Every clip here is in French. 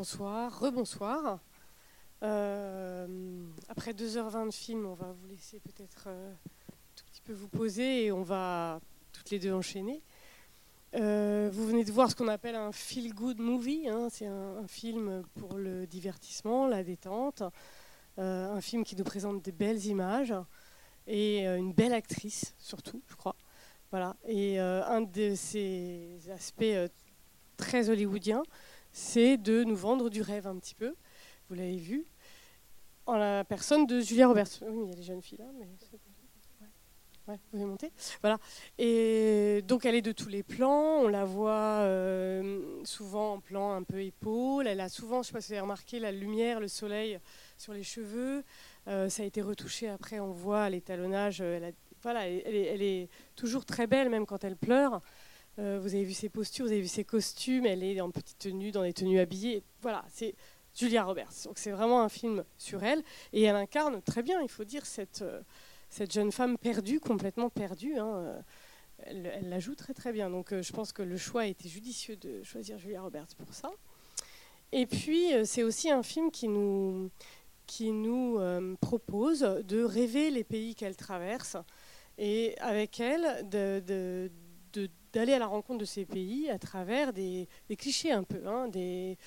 Bonsoir, rebonsoir. Euh, après 2h20 de film, on va vous laisser peut-être euh, tout petit peu vous poser et on va toutes les deux enchaîner. Euh, vous venez de voir ce qu'on appelle un feel good movie. hein. C'est un, film pour le divertissement, la détente. Euh, un film qui nous présente des belles images et une belle actrice, surtout, je crois. Voilà. Et un de ces aspects très hollywoodiens, c'est de nous vendre du rêve un petit peu. Vous l'avez vu. En la personne de Julia Roberts. Oui, il y a des jeunes filles là, mais. Ouais. Ouais, vous pouvez monter. Voilà. Et donc elle est de tous les plans. On la voit euh, souvent en plan un peu épaule. Elle a souvent, je ne sais pas si vous avez remarqué, la lumière, le soleil sur les cheveux. Euh, ça a été retouché après. On voit l'étalonnage. euh, voilà, elle est toujours très belle, même quand elle pleure. Euh, vous avez vu ses postures, vous avez vu ses costumes. Elle est en petite tenue, dans des tenues habillées. Voilà, c'est Julia Roberts. Donc c'est vraiment un film sur elle. Et elle incarne très bien, il faut dire, cette, euh, cette jeune femme perdue, complètement perdue. hein. Elle, la joue très très bien. Donc euh, je pense que le choix a été judicieux de choisir Julia Roberts pour ça. Et puis c'est aussi un film qui nous, qui nous propose de rêver les pays qu'elle traverse et avec elle de- d'aller à la rencontre de ces pays à travers des, des clichés un peu, hein, des,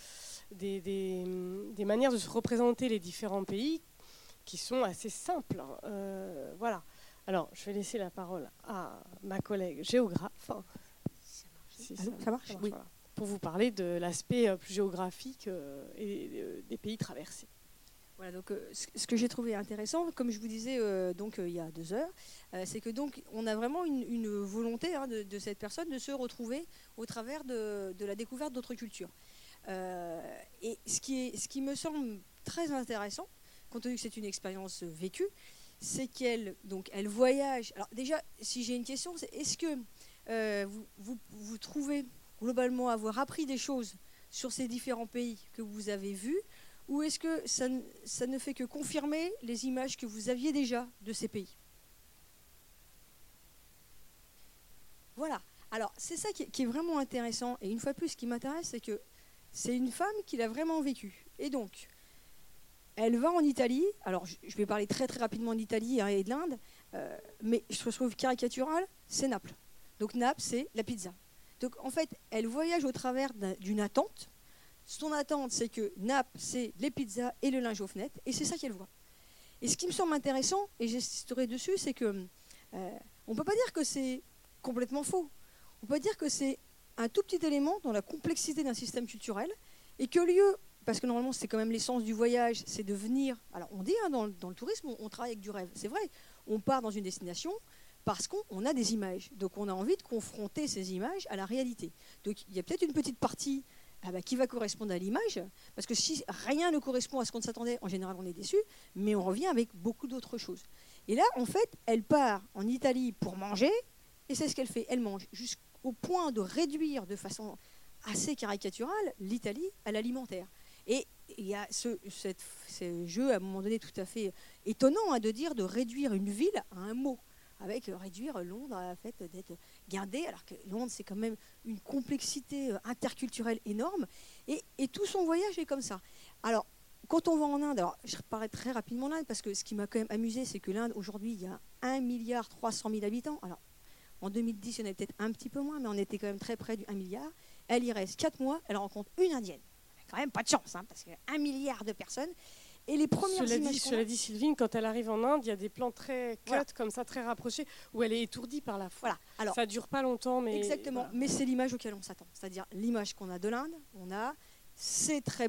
des, des, hum, des manières de se représenter les différents pays qui sont assez simples. hein. Euh, voilà. Alors, je vais laisser la parole à ma collègue géographe. Si Allô, ça marche Oui. voilà. Pour vous parler de l'aspect euh, plus géographique euh, et euh, des pays traversés. Voilà, donc euh, ce que j'ai trouvé intéressant, comme je vous disais euh, donc euh, il y a deux heures, c'est que donc on a vraiment une, volonté hein, de, cette personne de se retrouver au travers de, la découverte d'autres cultures. Et ce qui, me semble très intéressant, compte tenu que c'est une expérience vécue, c'est qu'elle donc elle voyage. Alors déjà, si j'ai une question, c'est est-ce que vous trouvez globalement avoir appris des choses sur ces différents pays que vous avez vus ou est-ce que ça, ne- fait que confirmer les images que vous aviez déjà de ces pays Voilà. Alors, c'est ça qui est, vraiment intéressant. Et une fois de plus, ce qui m'intéresse, c'est que c'est une femme qui l'a vraiment vécu. Et donc, elle va en Italie. Alors, je vais parler très très rapidement d'Italie hein, et de l'Inde. euh, mais je trouve caricatural, c'est Naples. Donc, Naples, c'est la pizza. Donc, en fait, elle voyage au travers d'un- d'une attente. Son attente, c'est que Naples, c'est les pizzas et le linge aux fenêtres, et c'est ça qu'elle voit. Et ce qui me semble intéressant, et j'insisterai dessus, c'est que euh, on ne peut pas dire que c'est complètement faux. On peut dire que c'est un tout petit élément dans la complexité d'un système culturel, et que lieu, parce que normalement c'est quand même l'essence du voyage, c'est de venir. Alors on dit hein, dans, le- tourisme, on, travaille avec du rêve, c'est vrai. On part dans une destination parce qu'on on a des images, donc on a envie de confronter ces images à la réalité. Donc il y a peut-être une petite partie ah bah, qui va correspondre à l'image, parce que si rien ne correspond à ce qu'on s'attendait, en général on est déçu, mais on revient avec beaucoup d'autres choses. Et là, en fait, elle part en Italie pour manger, et c'est ce qu'elle fait, elle mange, jusqu'au point de réduire de façon assez caricaturale l'Italie à l'alimentaire. Et il y a ce, jeu, à un moment donné, tout à fait étonnant hein, de dire de réduire une ville à un mot, avec euh, réduire Londres à fait d'être gardé, alors que Londres, c'est quand même une complexité euh, interculturelle énorme. Et, tout son voyage est comme ça. Alors, quand on va en Inde, alors je parlerai très rapidement l'Inde, parce que ce qui m'a quand même amusé, c'est que l'Inde, aujourd'hui, il y a 1 milliard 300 000 habitants. Alors, en 2010, il y en avait peut-être un petit peu moins, mais on était quand même très près du 1 milliard. Elle y reste 4 mois, elle rencontre une Indienne. A quand même pas de chance, hein, parce que 1 milliard de personnes. Et les premières Cela images dit, cela dit, Sylvine, quand elle arrive en Inde, il y a des plans très cut, Voilà. comme ça, très rapprochés, où elle est étourdie par la foule. Voilà. Alors, ça dure pas longtemps, mais Exactement, voilà. mais c'est l'image auquel on s'attend. C'est-à-dire l'image qu'on a de l'Inde, on a, c'est très,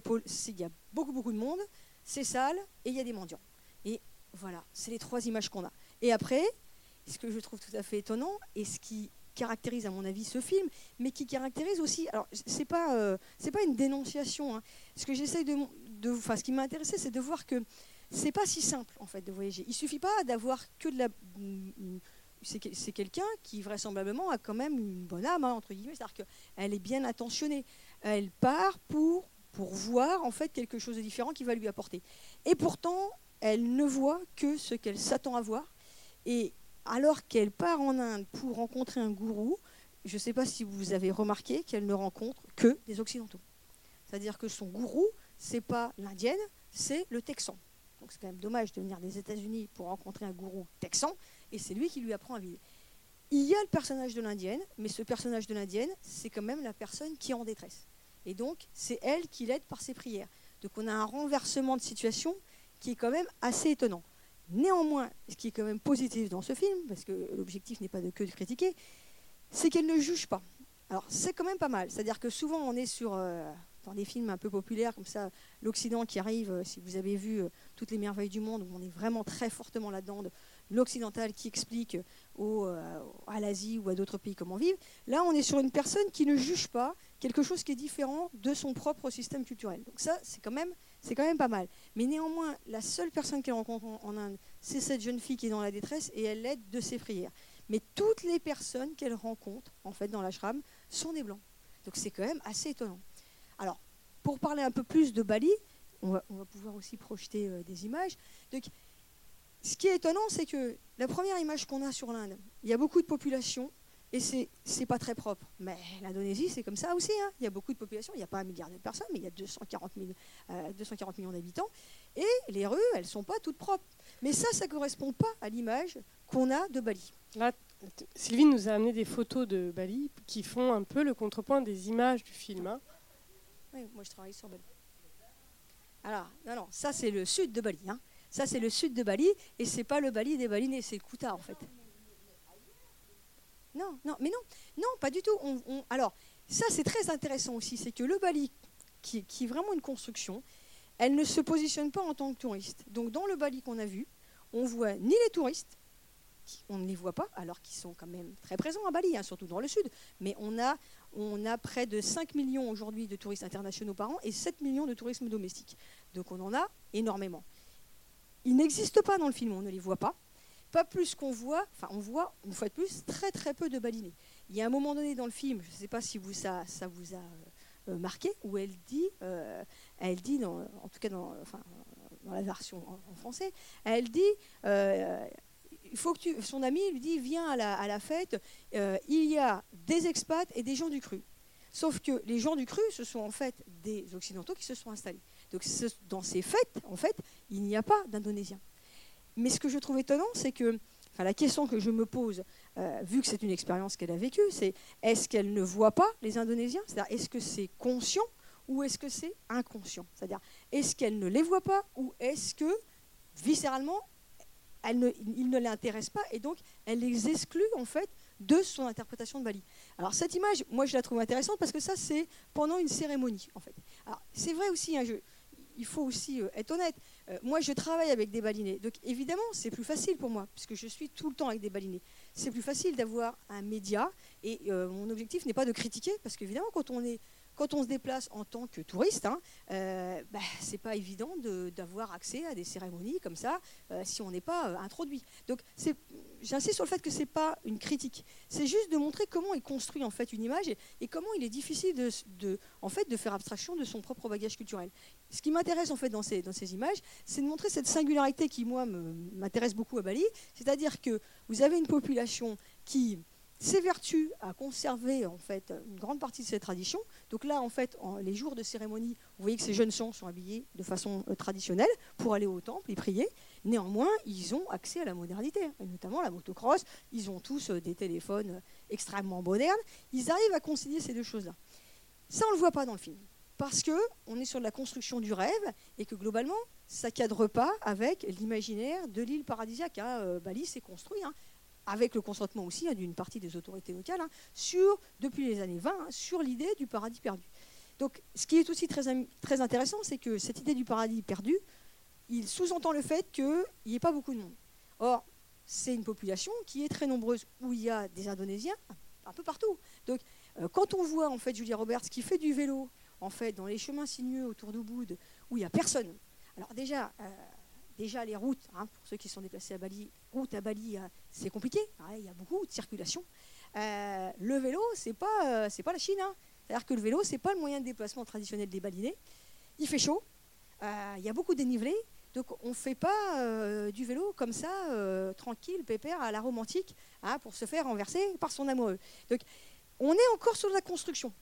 il y a beaucoup beaucoup de monde, c'est sale et il y a des mendiants. Et voilà, c'est les trois images qu'on a. Et après, ce que je trouve tout à fait étonnant et ce qui caractérise à mon avis ce film, mais qui caractérise aussi, alors c'est pas euh, c'est pas une dénonciation. hein. Ce que j'essaie de, ce qui m'a intéressé, c'est de voir que c'est pas si simple en fait de voyager. Il suffit pas d'avoir que de la c'est que- c'est quelqu'un qui vraisemblablement a quand même une bonne âme, hein, entre guillemets, c'est-à-dire qu'elle est bien intentionnée. Elle part pour, pour voir en fait quelque chose de différent qui va lui apporter. Et pourtant, elle ne voit que ce qu'elle s'attend à voir. Et alors qu'elle part en Inde pour rencontrer un gourou, je ne sais pas si vous avez remarqué qu'elle ne rencontre que des Occidentaux. C'est-à-dire que son gourou, c'est pas l'indienne, c'est le texan. Donc c'est quand même dommage de venir des États-Unis pour rencontrer un gourou texan, et c'est lui qui lui apprend à vivre. Il y a le personnage de l'indienne, mais ce personnage de l'indienne, c'est quand même la personne qui est en détresse. Et donc, c'est elle qui l'aide par ses prières. Donc on a un renversement de situation qui est quand même assez étonnant. Néanmoins, ce qui est quand même positif dans ce film, parce que l'objectif n'est pas de que de critiquer, c'est qu'elle ne juge pas. Alors c'est quand même pas mal. C'est-à-dire que souvent on est sur, euh, dans des films un peu populaires comme ça, l'Occident qui arrive, euh, si vous avez vu euh, Toutes les merveilles du monde, on est vraiment très fortement là-dedans, l'occidental qui explique au, à l'Asie ou à d'autres pays comment vivre. Là on est sur une personne qui ne juge pas quelque chose qui est différent de son propre système culturel. Donc ça c'est quand même c'est quand même pas mal. Mais néanmoins, la seule personne qu'elle rencontre en Inde, c'est cette jeune fille qui est dans la détresse et elle l'aide de ses prières. Mais toutes les personnes qu'elle rencontre, en fait, dans l'ashram, sont des blancs. Donc c'est quand même assez étonnant. Alors, pour parler un peu plus de Bali, on va, pouvoir aussi projeter euh, des images. Ce qui est étonnant, c'est que la première image qu'on a sur l'Inde, il y a beaucoup de population et c'est n'est pas très propre. Mais l'Indonésie, c'est comme ça aussi. Hein. Il y a beaucoup de population. Il n'y a pas un milliard de personnes, mais il y a 240, 240 euh, millions d'habitants. Et les rues, elles ne sont pas toutes propres. Mais ça, ça ne correspond pas à l'image qu'on a de Bali. Là, Sylvie nous a amené des photos de Bali qui font un peu le contrepoint des images du film. Hein. Moi je travaille sur Bali. Alors, non, non, ça c'est le sud de Bali. Hein. Ça c'est le sud de Bali et c'est pas le Bali des Balinais, c'est Kuta en fait. Non, non, mais non, non, pas du tout. alors, ça c'est très intéressant aussi, c'est que le Bali, qui, est vraiment une construction, elle ne se positionne pas en tant que touriste. Donc dans le Bali qu'on a vu, on voit ni les touristes, on ne les voit pas, alors qu'ils sont quand même très présents à Bali, hein, surtout dans le sud. Mais on a, on a près de 5 millions aujourd'hui de touristes internationaux par an et 7 millions de tourisme domestique. Donc on en a énormément. Ils n'existent pas dans le film, on ne les voit pas. Pas plus qu'on voit, enfin on voit une fois de plus très très peu de balinés. Il y a un moment donné dans le film, je ne sais pas si ça, ça vous a euh, euh, marqué, où elle dit, euh, elle dit en tout cas dans, la version en, français, elle dit, son ami lui dit, viens à la, fête, il y a des expats et des gens du cru. Sauf que les gens du cru, ce sont en fait des Occidentaux qui se sont installés. Donc dans ces fêtes, en fait, il n'y a pas d'Indonésiens. Mais ce que je trouve étonnant, c'est que la question que je me pose, euh, vu que c'est une expérience qu'elle a vécue, c'est est-ce qu'elle ne voit pas les Indonésiens? C'est-à-dire, est-ce que c'est conscient ou est-ce que c'est inconscient? C'est-à-dire, est-ce qu'elle ne les voit pas ou est-ce que, viscéralement, elle ne, il ne l'intéresse pas et donc elle les exclut en fait de son interprétation de Bali. Alors cette image, moi je la trouve intéressante parce que ça c'est pendant une cérémonie en fait. C'est vrai aussi, hein, il faut aussi euh, être honnête. Euh, moi, je travaille avec des balinés. Donc, évidemment, c'est plus facile pour moi, puisque je suis tout le temps avec des balinés. C'est plus facile d'avoir un média. Et euh, mon objectif n'est pas de critiquer, parce qu'évidemment, quand on est quand on se déplace en tant que touriste, hein, euh, bah, c'est pas évident d'avoir accès à des cérémonies comme ça euh, si on n'est pas euh, introduit. Donc j'insiste sur le fait que c'est pas une critique, c'est juste de montrer comment est construit en fait une image et, comment il est difficile de, en fait, de faire abstraction de son propre bagage culturel. Ce qui m'intéresse en fait dans ces, dans ces images, c'est de montrer cette singularité qui moi m'intéresse beaucoup à Bali, c'est-à-dire que vous avez une population qui s'évertue à conserver en fait une grande partie de ces traditions. Donc là, en fait, les jours de cérémonie, vous voyez que ces jeunes gens sont habillés de façon euh, traditionnelle pour aller au temple et prier. Néanmoins, ils ont accès à la modernité, et notamment la motocross. Ils ont tous euh, des téléphones euh, extrêmement modernes. Ils arrivent à concilier ces deux choses-là. Ça, on ne le voit pas dans le film. Parce qu'on est sur la construction du rêve et que globalement, ça cadre pas avec l'imaginaire de l'île paradisiaque. Hein. Bali s'est construit. Hein avec le consentement aussi hein, d'une partie des autorités locales, hein, depuis les années 20, hein, sur l'idée du paradis perdu. Donc, ce qui est aussi très, intéressant, c'est que cette idée du paradis perdu, il sous-entend le fait qu'il n'y ait pas beaucoup de monde. Or, c'est une population qui est très nombreuse, où il y a des Indonésiens un peu partout. Donc, euh, quand on voit en fait Julia Roberts qui fait du vélo, en fait, dans les chemins sinueux autour d'Ubud, où il n'y a personne. Alors déjà, euh, déjà les routes, pour ceux qui sont déplacés à Bali, route à Bali, euh, c'est compliqué, il y a beaucoup de circulation. Euh, le vélo, c'est pas, euh, c'est pas la Chine. Hein. C'est-à-dire que le vélo, c'est pas le moyen de déplacement traditionnel des balinés. Il fait chaud, il y a beaucoup de dénivelé, donc on ne fait pas du vélo comme ça, tranquille, pépère, à la romantique, hein, pour se faire renverser par son amoureux. Donc on est encore sur la construction.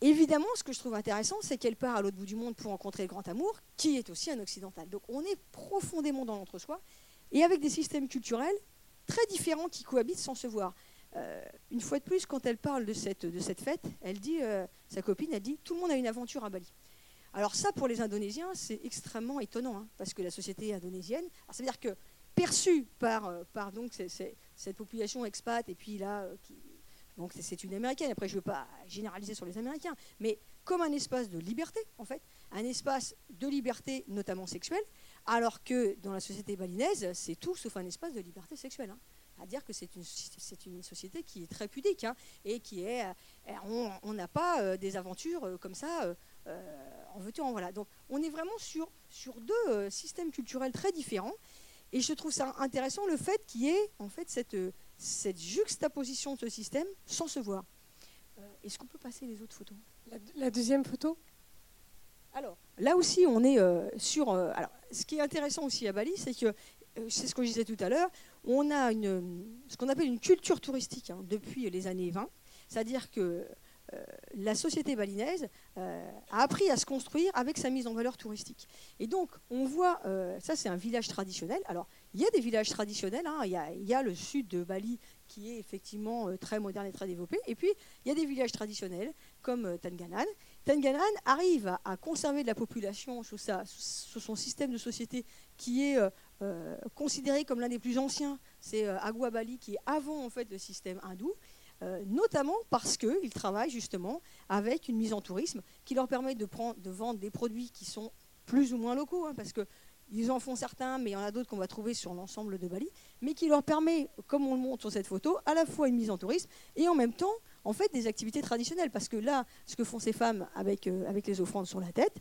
évidemment, ce que je trouve intéressant, c'est qu'elle part à l'autre bout du monde pour rencontrer le grand amour, qui est aussi un occidental. Donc on est profondément dans l'entre-soi, et avec des systèmes culturels très différents qui cohabitent sans se voir. Euh, une fois de plus, quand elle parle de cette, fête, elle dit, euh, sa copine, elle dit, tout le monde a une aventure à Bali. Alors ça, pour les Indonésiens, c'est extrêmement étonnant, hein, parce que la société indonésienne, ça veut dire que perçue par, euh, par cette population expat, et puis là, donc c'est une américaine, après je ne veux pas généraliser sur les Américains, mais comme un espace de liberté, en fait, un espace de liberté, notamment sexuelle, alors que dans la société balinaise, c'est tout sauf un espace de liberté sexuelle. Hein à dire que c'est une, une, société qui est très pudique hein, et qui est. Euh, on n'a pas euh, des aventures euh, comme ça en veux en voilà. Donc on est vraiment sur, sur deux systèmes culturels très différents. Et je trouve ça intéressant le fait qu'il y ait en fait cette, cette juxtaposition de ce système sans se voir. Est-ce qu'on peut passer les autres photos? La, deuxième photo? Alors, là aussi, on est sur. alors, ce qui est intéressant aussi à Bali, c'est que, c'est ce que je disais tout à l'heure, on a une, ce qu'on appelle une culture touristique hein, depuis les années 20, c'est-à-dire que euh, la société balinaise euh, a appris à se construire avec sa mise en valeur touristique. Et donc, on voit, euh, ça c'est un village traditionnel. Alors, il y a des villages traditionnels, hein. il, y a, le sud de Bali qui est effectivement très moderne et très développé, et puis il y a des villages traditionnels comme Tanganan. Tanganan arrive à, conserver de la population sous, son système de société qui est euh, considéré comme l'un des plus anciens, c'est euh, Agua Bali, qui est avant le système hindou, euh, notamment parce qu'ils travaillent justement avec une mise en tourisme qui leur permet de, vendre des produits qui sont plus ou moins locaux, hein, parce que ils en font certains, mais il y en a d'autres qu'on va trouver sur l'ensemble de Bali, mais qui leur permet, comme on le montre sur cette photo, à la fois une mise en tourisme et en même temps, en fait, des activités traditionnelles. Parce que là, ce que font ces femmes avec, avec les offrandes sur la tête,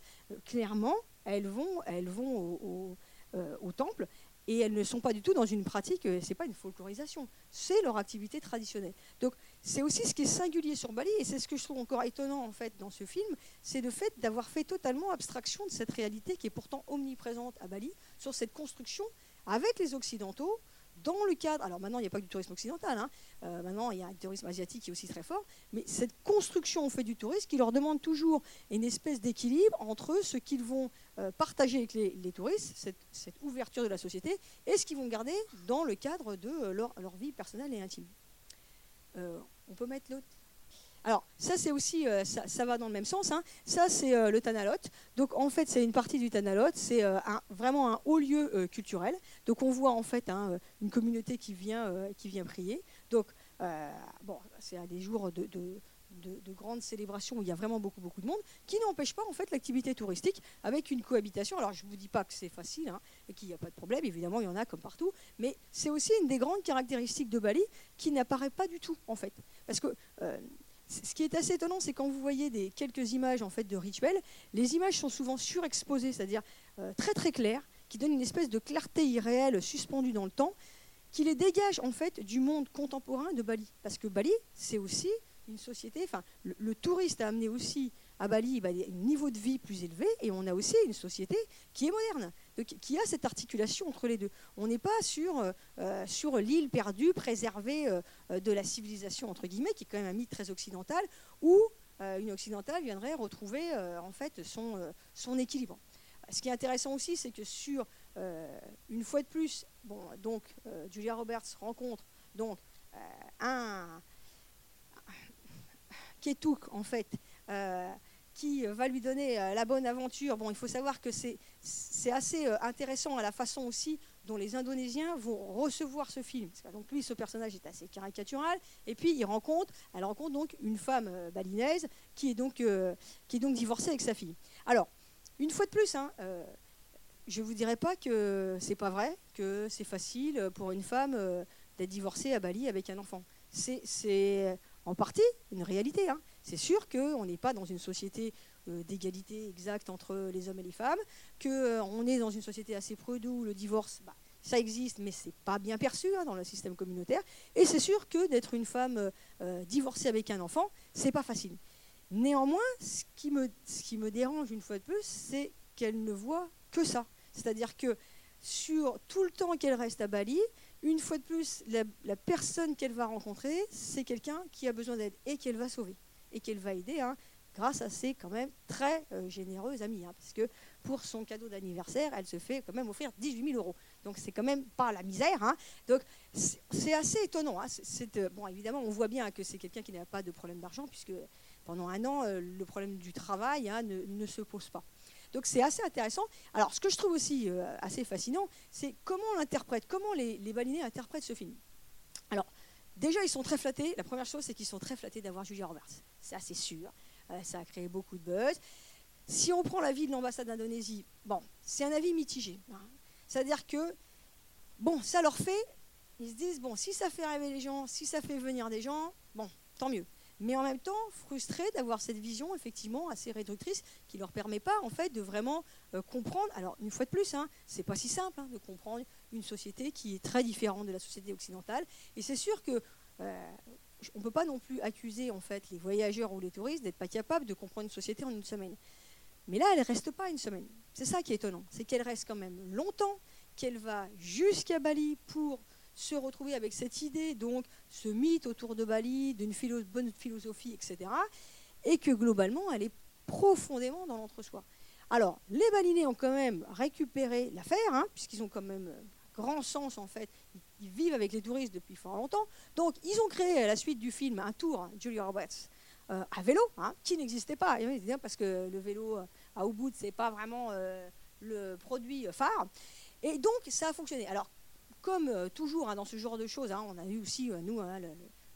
clairement, elles vont, elles vont au, euh, au temple. Et elles ne sont pas du tout dans une pratique, euh, c'est pas une folklorisation, c'est leur activité traditionnelle. Donc c'est aussi ce qui est singulier sur Bali, et c'est ce que je trouve encore étonnant en fait dans ce film, c'est le fait d'avoir fait totalement abstraction de cette réalité qui est pourtant omniprésente à Bali, sur cette construction avec les Occidentaux, dans le cadre, alors maintenant il n'y a pas que du tourisme occidental, hein, euh, maintenant il y a un tourisme asiatique qui est aussi très fort, mais cette construction en fait du tourisme qui leur demande toujours une espèce d'équilibre entre ce qu'ils vont euh, partager avec les, touristes, cette, ouverture de la société, et ce qu'ils vont garder dans le cadre de euh, leur vie personnelle et intime. on peut mettre l'autre alors, ça, c'est aussi, euh, ça, va dans le même sens. Hein. Ça, c'est euh, le Tanalot. Donc, en fait, c'est une partie du Tanalot. C'est euh, vraiment un haut lieu culturel. Donc, on voit en fait hein, une communauté qui vient, qui vient prier. Donc, bon, c'est à des jours de, de, grandes célébrations où il y a vraiment beaucoup, beaucoup de monde, qui n'empêche pas en fait l'activité touristique avec une cohabitation. Alors, je ne vous dis pas que c'est facile hein, et qu'il n'y a pas de problème. Évidemment, il y en a comme partout. Mais c'est aussi une des grandes caractéristiques de Bali qui n'apparaît pas du tout, en fait. Parce que ce qui est assez étonnant, c'est quand vous voyez des, quelques images en fait de rituels, les images sont souvent surexposées, c'est-à-dire euh, très très claires, qui donnent une espèce de clarté irréelle suspendue dans le temps, qui les dégage en fait du monde contemporain de Bali. Parce que Bali, c'est aussi une société, enfin, le, touriste a amené aussi à Bali bah, un niveau de vie plus élevé, et on a aussi une société qui est moderne qui a cette articulation entre les deux. On n'est pas sur, euh, euh, sur l'île perdue, préservée euh, de la civilisation, entre guillemets, qui est quand même un mythe très occidental, où une occidentale viendrait retrouver en fait son, équilibre. Ce qui est intéressant aussi, c'est que sur, une fois de plus, donc, Julia Roberts rencontre donc, un Ketuk, en fait, qui va lui donner la bonne aventure. Bon, il faut savoir que c'est assez euh, intéressant à la façon aussi dont les Indonésiens vont recevoir ce film. donc lui, ce personnage est assez caricatural. Et puis il rencontre, elle rencontre donc une femme euh, balinaise qui est donc euh, qui est donc divorcée avec sa fille. Alors une fois de plus, hein, je ne vous dirai pas que c'est pas vrai, que c'est facile pour une femme d'être divorcée à Bali avec un enfant. C'est en partie une réalité. Hein. C'est sûr qu'on n'est pas dans une société euh, d'égalité exacte entre les hommes et les femmes, qu'on euh, est dans une société assez prude où le divorce, bah, ça existe, mais c'est pas bien perçu hein, dans le système communautaire. Et c'est sûr que d'être une femme euh, divorcée avec un enfant, c'est pas facile. Néanmoins, ce qui, me, ce qui me dérange une fois de plus, c'est qu'elle ne voit que ça. C'est-à-dire que sur tout le temps qu'elle reste à Bali, une fois de plus, la, personne qu'elle va rencontrer, c'est quelqu'un qui a besoin d'aide et qu'elle va sauver et qu'elle va aider. Hein grâce à ses quand même très euh, généreux amis. Hein, parce que pour son cadeau d'anniversaire, elle se fait quand même offrir 18 000 euros. Donc c'est quand même pas la misère. Hein. Donc c'est assez étonnant. Hein. Euh, bon, évidemment, on voit bien que c'est quelqu'un qui n'a pas de problème d'argent, puisque pendant un an, euh, le problème du travail ne, se pose pas. Donc c'est assez intéressant. Alors ce que je trouve aussi assez fascinant, c'est comment on l'interprète, comment les, les balinés interprètent ce film. Déjà, ils sont très flattés. La première chose, c'est qu'ils sont très flattés d'avoir Julia Roberts. C'est assez sûr. Euh, ça a créé beaucoup de buzz. Si on prend l'avis de l'ambassade d'Indonésie, bon, c'est un avis mitigé. Hein. C'est-à-dire que, bon, ça leur fait, ils se disent, bon, si ça fait rêver les gens, si ça fait venir des gens, bon, tant mieux. Mais en même temps, frustrés d'avoir cette vision effectivement assez réductrice qui ne leur permet pas en fait de vraiment euh, comprendre. Alors une fois de plus, hein, c'est pas si simple hein, de comprendre une société qui est très différente de la société occidentale. Et c'est sûr que euh, on ne peut pas non plus accuser en fait les voyageurs ou les touristes d'être pas capables de comprendre une société en une semaine. Mais là, elle ne reste pas une semaine. C'est ça qui est étonnant, c'est qu'elle reste quand même longtemps, qu'elle va jusqu'à Bali pour se retrouver avec cette idée, donc ce mythe autour de Bali, d'une bonne philosophie, etc. Et que globalement, elle est profondément dans l'entre-soi. Alors, les Balinais ont quand même récupéré l'affaire, hein, puisqu'ils ont quand même euh, grand sens en fait ils vivent avec les touristes depuis fort longtemps. Donc, ils ont créé à la suite du film un tour, Julia Roberts, euh, à vélo, hein, qui n'existait pas. Parce que le vélo euh, à Ubud, ce n'est pas vraiment euh, le produit phare. Et donc, ça a fonctionné. Alors, comme toujours hein, dans ce genre de choses, hein, on a eu aussi, nous, le,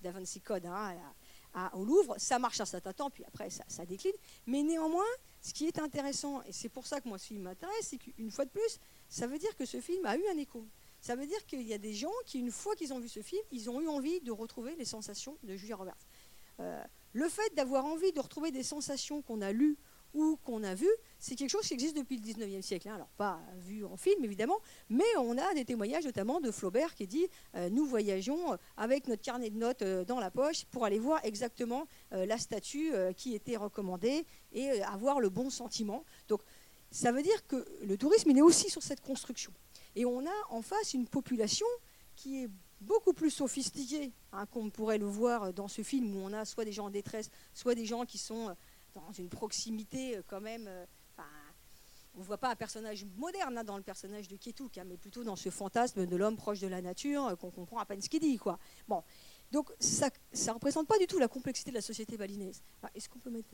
Vinci Code au Louvre, ça marche un certain temps, puis après, ça, ça, décline. Mais néanmoins, ce qui est intéressant, et c'est pour ça que moi ce film m'intéresse, c'est qu'une fois de plus, ça veut dire que ce film a eu un écho. Ça veut dire qu'il y a des gens qui, une fois qu'ils ont vu ce film, ils ont eu envie de retrouver les sensations de Julia Roberts. Euh, le fait d'avoir envie de retrouver des sensations qu'on a lues ou qu'on a vues, c'est quelque chose qui existe depuis le 19e siècle. Hein. Alors, pas vu en film, évidemment, mais on a des témoignages, notamment de Flaubert, qui dit euh, Nous voyageons avec notre carnet de notes euh, dans la poche pour aller voir exactement la statue qui était recommandée et avoir le bon sentiment. Donc, ça veut dire que le tourisme, il est aussi sur cette construction. Et on a en face une population qui est beaucoup plus sophistiquée hein, qu'on pourrait le voir dans ce film où on a soit des gens en détresse, soit des gens qui sont euh, dans une proximité euh, quand même. Euh, on ne voit pas un personnage moderne hein, dans le personnage de Ketuk, hein, mais plutôt dans ce fantasme de l'homme proche de la nature qu'on comprend à peine ce qu'il dit. Quoi. Bon. Donc ça ne représente pas du tout la complexité de la société balinaise. Est-ce qu'on peut mettre...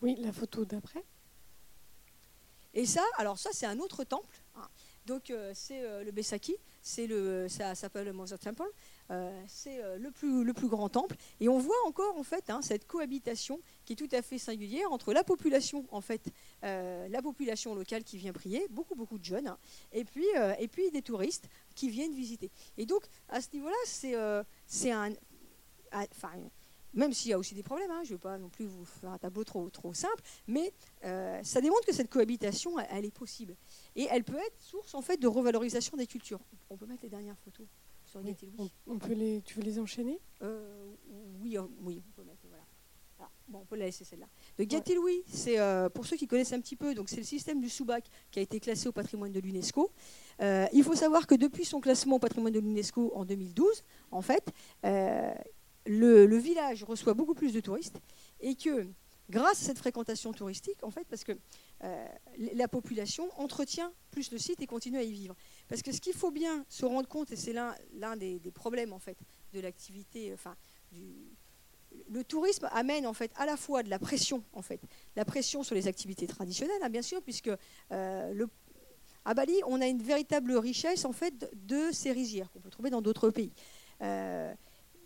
Oui, la photo d'après. Et ça, alors ça c'est un autre temple. Donc euh, c'est euh, le Besaki, c'est le, ça s'appelle le Mother Temple, euh, c'est le, plus, le plus grand temple. Et on voit encore en fait hein, cette cohabitation qui est tout à fait singulière entre la population en fait, la population locale qui vient prier, beaucoup beaucoup de jeunes, hein, et puis et puis des touristes qui viennent visiter. Et donc à ce niveau-là, c'est c'est un, enfin même s'il y a aussi des problèmes, hein, je ne veux pas non plus vous faire un tableau trop, trop simple, mais ça démontre que cette cohabitation, elle est possible. Et elle peut être source en fait de revalorisation des cultures. On peut mettre les dernières photos sur on, peut les, Tu veux les enchaîner? Euh, Oui, euh, oui, on peut mettre. Voilà. bon, on peut la laisser celle-là. De c'est euh, pour ceux qui connaissent un petit peu, donc c'est le système du Soubac qui a été classé au patrimoine de l'UNESCO. il faut savoir que depuis son classement au patrimoine de l'UNESCO en 2012, en fait, le, village reçoit beaucoup plus de touristes et que grâce à cette fréquentation touristique, en fait, parce que euh, la population entretient plus le site et continue à y vivre. Parce que ce qu'il faut bien se rendre compte, et c'est l'un des, problèmes en fait de l'activité, euh, enfin le tourisme amène en fait à la fois de la pression en fait, la pression sur les activités traditionnelles, hein, bien sûr, puisque euh, à Bali on a une véritable richesse en fait de ces rizières qu'on peut trouver dans d'autres pays.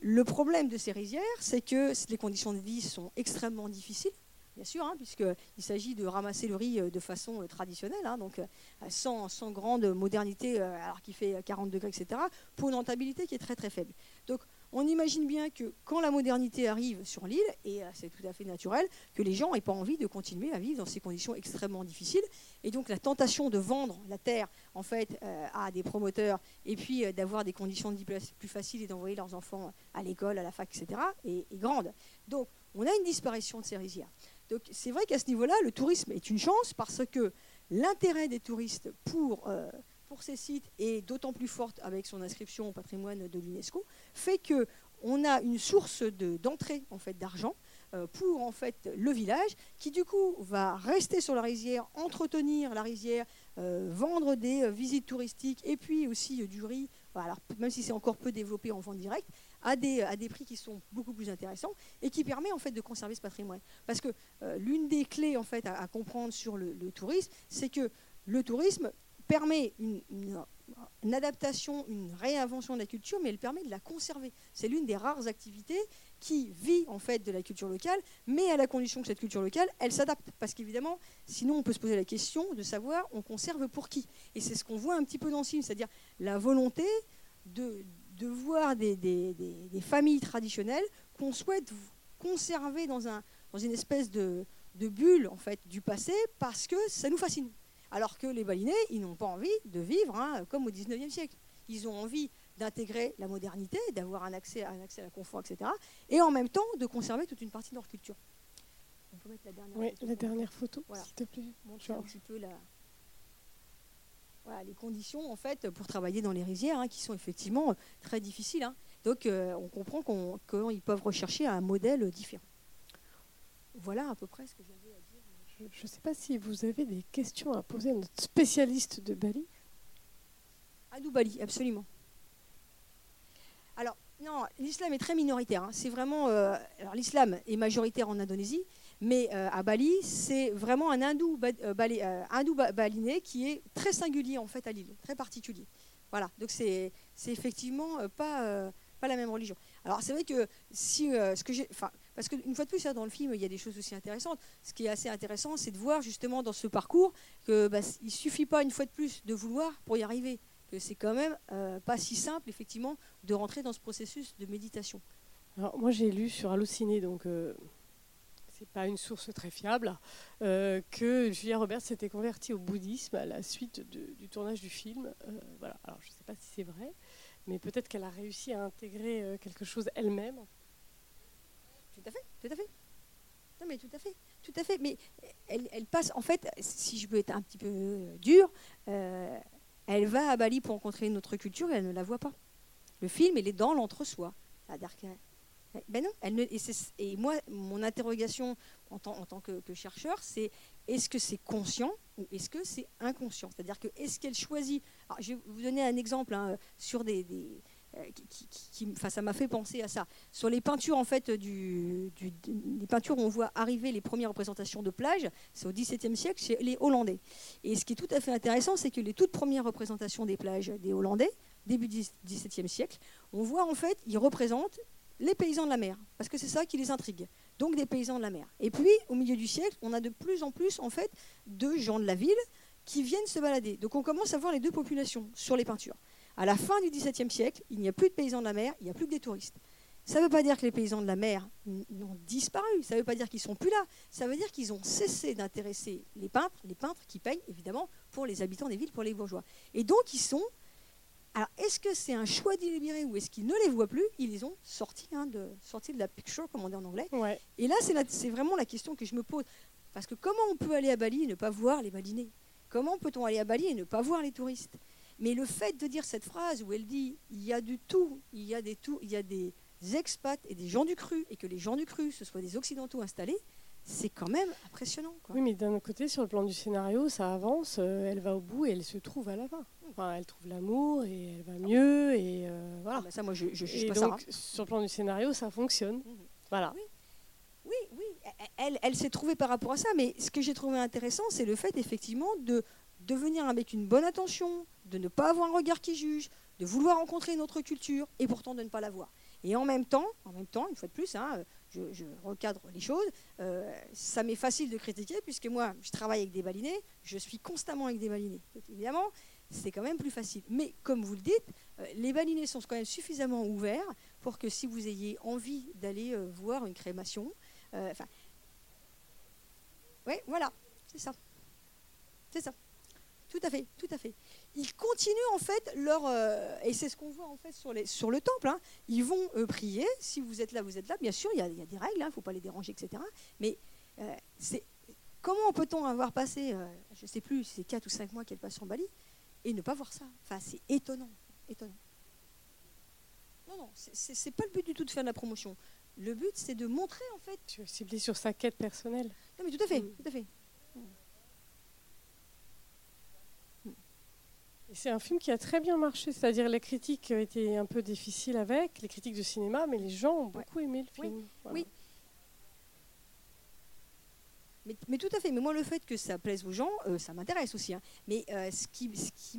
Le problème de ces rizières, c'est que les conditions de vie sont extrêmement difficiles bien sûr, hein, puisqu'il s'agit de ramasser le riz euh, de façon euh, traditionnelle, hein, donc euh, sans, grande modernité, alors qu'il fait 40 degrés, etc., pour une rentabilité qui est très très faible. On imagine bien que quand la modernité arrive sur l'île, et c'est tout à fait naturel, que les gens n'aient pas envie de continuer à vivre dans ces conditions extrêmement difficiles. Et donc la tentation de vendre la terre en fait à des promoteurs et puis d'avoir des conditions de vie plus faciles et d'envoyer leurs enfants à l'école, à la fac, etc., est, grande. Donc on a une disparition de ces rizières. Donc c'est vrai qu'à ce niveau-là, le tourisme est une chance parce que l'intérêt des touristes pour, euh, pour ces sites est d'autant plus fort avec son inscription au patrimoine de l'UNESCO, fait qu'on a une source d'entrée en fait, d'argent euh, pour en fait le village, qui du coup va rester sur la rizière, entretenir la rizière, euh, vendre des euh, visites touristiques et puis aussi du riz. même si c'est encore peu développé en vente directe, à des, à des prix qui sont beaucoup plus intéressants et qui permet en fait de conserver ce patrimoine. Parce que l'une des clés en fait à, comprendre sur le, tourisme, c'est que le tourisme permet une, adaptation, une réinvention de la culture, mais elle permet de la conserver. C'est l'une des rares activités qui vit en fait de la culture locale, mais à la condition que cette culture locale, elle s'adapte. Parce qu'évidemment, sinon on peut se poser la question de savoir on conserve pour qui. Et c'est ce qu'on voit un petit peu dans le film, c'est-à-dire la volonté de, de voir des, des, des, familles traditionnelles qu'on souhaite conserver dans, un, dans une espèce de, de bulle en fait du passé parce que ça nous fascine. Alors que les balinais, ils n'ont pas envie de vivre hein, comme au 19e siècle. Ils ont envie d'intégrer la modernité, d'avoir un accès, un accès à la confort, etc. Et en même temps, de conserver toute une partie de leur culture. On peut mettre la dernière oui, photo. la dernière photo, s'il te plaît. Montrer un petit peu la... voilà, les conditions en fait pour travailler dans les rizières, hein, qui sont effectivement très difficiles. Hein. Donc, euh, on comprend qu'ils peuvent rechercher un modèle différent. Voilà à peu près ce que j'avais. Je ne sais pas si vous avez des questions à poser à notre spécialiste de Bali. Adou Bali, absolument. Alors, non, l'islam est très minoritaire. Hein. C'est vraiment. Euh, alors, l'islam est majoritaire en Indonésie, mais euh, à Bali, c'est vraiment un hindou, euh, balinais qui est très singulier en fait à l'île, très particulier. Voilà. Donc, c'est effectivement pas, la même religion. Alors, c'est vrai que si ce que j'ai, parce qu'une fois de plus, hein, dans le film, il y a des choses aussi intéressantes. Ce qui est assez intéressant, c'est de voir justement dans ce parcours que bah, il suffit pas une fois de plus de vouloir pour y arriver que c'est quand même euh, pas si simple, effectivement, de rentrer dans ce processus de méditation. Alors, moi, j'ai lu sur Allociné, donc euh, c'est pas une source très fiable, euh, que Julia Roberts s'était convertie au bouddhisme à la suite du tournage du film. Euh, voilà. Alors, je ne sais pas si c'est vrai, mais peut-être qu'elle a réussi à intégrer quelque chose elle-même. Tout à fait, tout à fait. Non, mais tout à fait, tout à fait. Mais elle, passe, en fait, si je peux être un petit peu dur, elle va à Bali pour rencontrer une autre culture et elle ne la voit pas. Le film, il est dans l'entre-soi. Ben non, elle ne, et, moi, mon interrogation en tant, que, chercheur, c'est est-ce que c'est conscient ou est-ce que c'est inconscient? C'est-à-dire que est-ce qu'elle choisit? je vais vous donner un exemple hein, sur des, euh, qui, ça m'a fait penser à ça. Sur les peintures, en fait, les peintures où on voit arriver les premières représentations de plage, c'est au XVIIe siècle chez les Hollandais. Et ce qui est tout à fait intéressant, c'est que les toutes premières représentations des plages des Hollandais, début du XVIIe siècle, on voit en fait, ils représentent les paysans de la mer, parce que c'est ça qui les intrigue. Donc des paysans de la mer. Et puis, au milieu du siècle, on a de plus en plus en fait de gens de la ville qui viennent se balader. Donc on commence à voir les deux populations sur les peintures. À la fin du XVIIe siècle, il n'y a plus de paysans de la mer, il n'y a plus que des touristes. Ça ne veut pas dire que les paysans de la mer ont disparu, ça ne veut pas dire qu'ils sont plus là, ça veut dire qu'ils ont cessé d'intéresser les peintres, les peintres qui payent évidemment pour les habitants des villes, pour les bourgeois. Et donc ils sont... Alors est-ce que c'est un choix délibéré ou est-ce qu'ils ne les voient plus? Ils les ont sortis, hein, de, sortis de la picture, comme on dit en anglais. Et là, c'est vraiment la question que je me pose. Parce que comment on peut aller à Bali et ne pas voir les balinés Comment peut-on aller à Bali et ne pas voir les touristes? Mais le fait de dire cette phrase où elle dit il y a du tout, il y a des tout, il y a des expats et des gens du cru, et que les gens du cru, ce soient des occidentaux installés, c'est quand même impressionnant. Oui, mais d'un côté, sur le plan du scénario, ça avance, euh, elle va au bout et elle se trouve à la fin. Enfin, elle trouve l'amour et elle va mieux et euh, voilà. Ah, bah ça, moi, je, je, et donc, sur le plan du scénario, ça fonctionne. Mhm. Voilà. Oui. Oui, oui, elle, elle s'est trouvée par rapport à ça, mais ce que j'ai trouvé intéressant, c'est le fait effectivement de, de venir avec une bonne attention, de ne pas avoir un regard qui juge, de vouloir rencontrer une autre culture et pourtant de ne pas l'avoir. Et en même temps, en même temps, une fois de plus, hein, je, recadre les choses. Euh, ça m'est facile de critiquer puisque moi, je travaille avec des balinés, je suis constamment avec des balinés. évidemment, c'est quand même plus facile. Mais comme vous le dites, euh, les balinés sont quand même suffisamment ouverts pour que si vous ayez envie d'aller euh, voir une crémation, enfin, oui, voilà, c'est ça, c'est ça. Tout à fait, tout à fait. Ils continuent en fait leur euh, et c'est ce qu'on voit en fait sur, les, sur le temple. Hein. Ils vont euh, prier. Si vous êtes là, vous êtes là. Bien sûr, il y a, des règles. Il hein, ne faut pas les déranger, etc. Mais euh, c'est comment peut-on avoir passé, je ne sais plus, c'est 4 ou 5 mois qu'elle passe en Bali et ne pas voir ça? Enfin, c'est étonnant, étonnant. Non, non, c'est pas le but du tout de faire de la promotion. Le but, c'est de montrer en fait. Tu veux cibler sur sa quête personnelle. Non, mais tout à fait, Mm. tout à fait. C'est un film qui a très bien marché, c'est-à-dire les critiques étaient un peu difficiles avec, les critiques de cinéma, mais les gens ont Ouais. beaucoup aimé le Oui. film. Voilà. Oui. Mais, mais tout à fait. Mais moi, le fait que ça plaise aux gens, euh, ça m'intéresse aussi. hein. Mais euh, ce qui, ce qui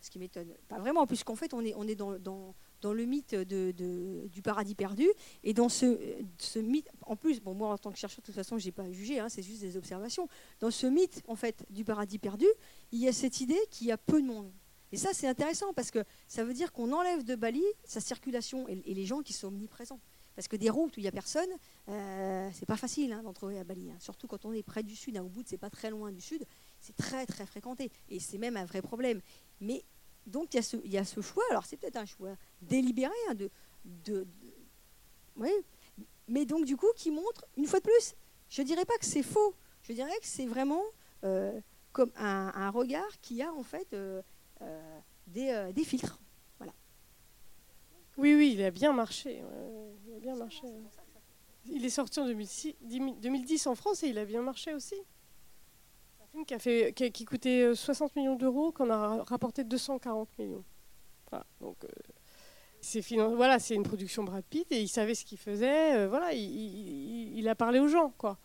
ce m'étonne, pas vraiment, puisqu'en fait, on est, on est dans, dans, dans le mythe du paradis perdu. Et dans ce, mythe, en plus, bon, moi, en tant que chercheur, de toute façon, je n'ai pas jugé, hein, c'est juste des observations. Dans ce mythe, en fait, du paradis perdu, il y a cette idée qu'il y a peu de monde. Et ça, c'est intéressant parce que ça veut dire qu'on enlève de Bali sa circulation et, les gens qui sont omniprésents. Parce que des routes où il n'y a personne, euh, c'est pas facile hein, d'en trouver à Bali. hein. Surtout quand on est près du sud, à Ubud, c'est pas très loin du sud, c'est très très fréquenté. Et c'est même un vrai problème. Mais donc il y, a ce- il y a ce choix, alors c'est peut-être un choix délibéré hein, de, de, oui, mais donc du coup qui montre, une fois de plus, je dirais pas que c'est faux, je dirais que c'est vraiment euh, comme un, regard qui a en fait euh, euh, des, des filtres. Oui, oui, il a bien marché. il a bien marché. Il est sorti en 2006 2010 en France et il a bien marché aussi. Qui, coûtait euh, 60 millions d'euros, qu'on a ra- rapporté 240 millions. Voilà, donc euh, c'est une production Brad Pitt et il savait ce qu'il faisait. euh, voilà, il, a parlé aux gens, quoi.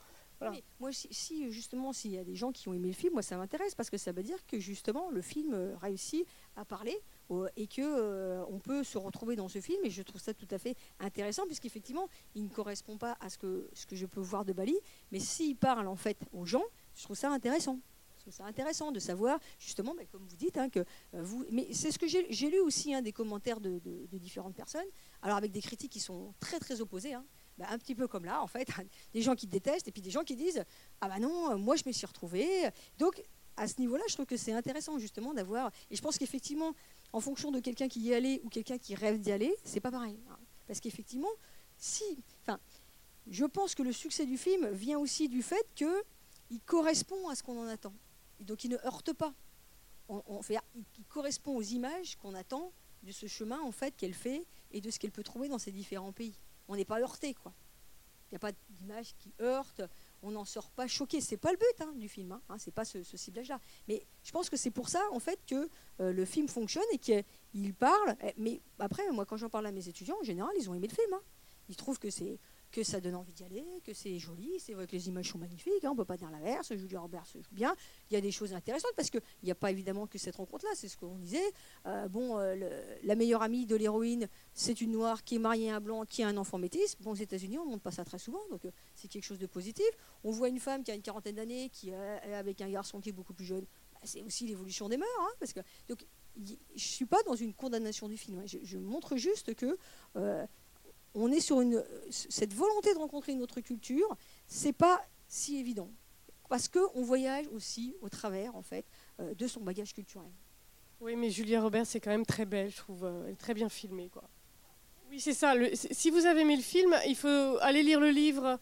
Moi, si, si, justement, s'il y a des gens qui ont aimé le film, moi, ça m'intéresse parce que ça veut dire que justement, le film euh, réussit à parler euh, et que euh, on peut se retrouver dans ce film. Et je trouve ça tout à fait intéressant puisqu'effectivement, il ne correspond pas à ce que, ce que je peux voir de Bali. Mais s'il parle en fait aux gens, je trouve ça intéressant. Je trouve ça intéressant de savoir justement, bah, comme vous dites, hein, que euh, vous. Mais c'est ce que j'ai lu aussi hein, des commentaires de, différentes personnes. Alors avec des critiques qui sont très très opposées. hein. Bah, un petit peu comme là, en fait, des gens qui détestent et puis des gens qui disent ah bah non, euh, moi je me suis retrouvée. Donc à ce niveau-là, je trouve que c'est intéressant justement d'avoir. Et je pense qu'effectivement, en fonction de quelqu'un qui y est allé ou quelqu'un qui rêve d'y aller, c'est pas pareil. Parce qu'effectivement, si, enfin, je pense que le succès du film vient aussi du fait que il correspond à ce qu'on en attend. Donc il ne heurte pas. On, fait, il, il correspond aux images qu'on attend de ce chemin en fait qu'elle fait et de ce qu'elle peut trouver dans ces différents pays. On n'est pas heurté quoi. Il n'y a pas d'image qui heurte, on n'en sort pas choqué. C'est pas le but hein, du film, hein, c'est pas ce, ce ciblage-là. Mais je pense que c'est pour ça en fait que euh, le film fonctionne et qu'il parle. Eh, Mais après, moi, quand j'en parle à mes étudiants, en général, ils ont aimé le film. hein. Ils trouvent que c'est que ça donne envie d'y aller, que c'est joli, c'est vrai que les images sont magnifiques, hein, on peut pas dire l'inverse, Julia Roberts joue bien, il y a des choses intéressantes parce qu'il n'y a pas évidemment que cette rencontre-là, c'est ce qu'on disait. Euh, bon, euh, la meilleure amie de l'héroïne, c'est une noire qui est mariée à un blanc qui a un enfant métis. Bon, aux États-Unis, on ne montre pas ça très souvent, donc euh, c'est quelque chose de positif. On voit une femme qui a une quarantaine d'années, qui est avec un garçon qui est beaucoup plus jeune. Bah, c'est aussi l'évolution des mœurs, hein, donc je suis pas dans une condamnation du film. hein. Je, montre juste que on est sur une cette volonté de rencontrer une autre culture. C'est pas si évident parce que on voyage aussi au travers en fait euh, de son bagage culturel. Oui, mais Julia Roberts, c'est quand même très belle, je trouve. euh, Elle est très bien filmée, quoi. Oui, c'est ça. si vous avez aimé le film, il faut aller lire le livre.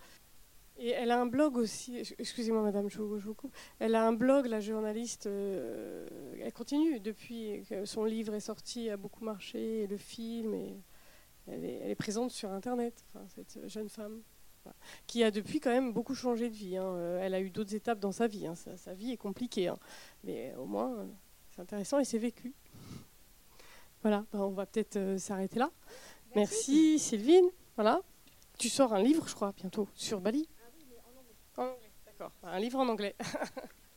Et elle a un blog aussi. Excusez-moi, madame, coupe. Elle a un blog, la journaliste. euh, elle continue depuis que son livre est sorti, a beaucoup marché, le film. Et elle, est, elle est présente sur Internet, enfin, cette jeune femme. voilà, Qui a depuis quand même beaucoup changé de vie. hein. Euh, Elle a eu d'autres étapes dans sa vie. hein. Sa, sa vie est compliquée. hein. Mais au moins. euh, c'est intéressant et c'est vécu. Voilà, ben, on va peut-être euh, s'arrêter là. Merci. Sylvine. Voilà. Tu sors un livre, je crois, bientôt, sur Bali. En anglais. D'accord. Un livre en anglais.